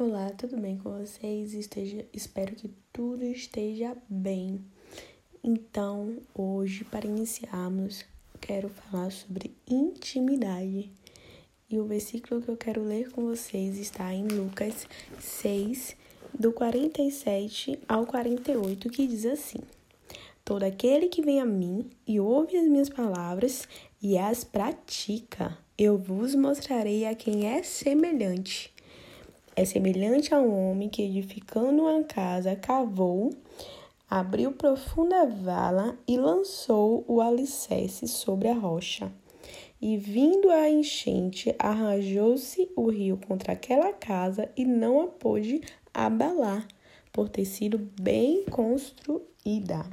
Olá, tudo bem com vocês? Esteja, espero que tudo esteja bem. Então, hoje, para iniciarmos, quero falar sobre intimidade. E o versículo que eu quero ler com vocês está em Lucas 6, do 47 ao 48, que diz assim: Todo aquele que vem a mim e ouve as minhas palavras e as pratica, eu vos mostrarei a quem é semelhante é semelhante a um homem que, edificando uma casa, cavou, abriu profunda vala e lançou o alicerce sobre a rocha. E vindo a enchente, arranjou-se o rio contra aquela casa e não a pôde abalar, por ter sido bem construída.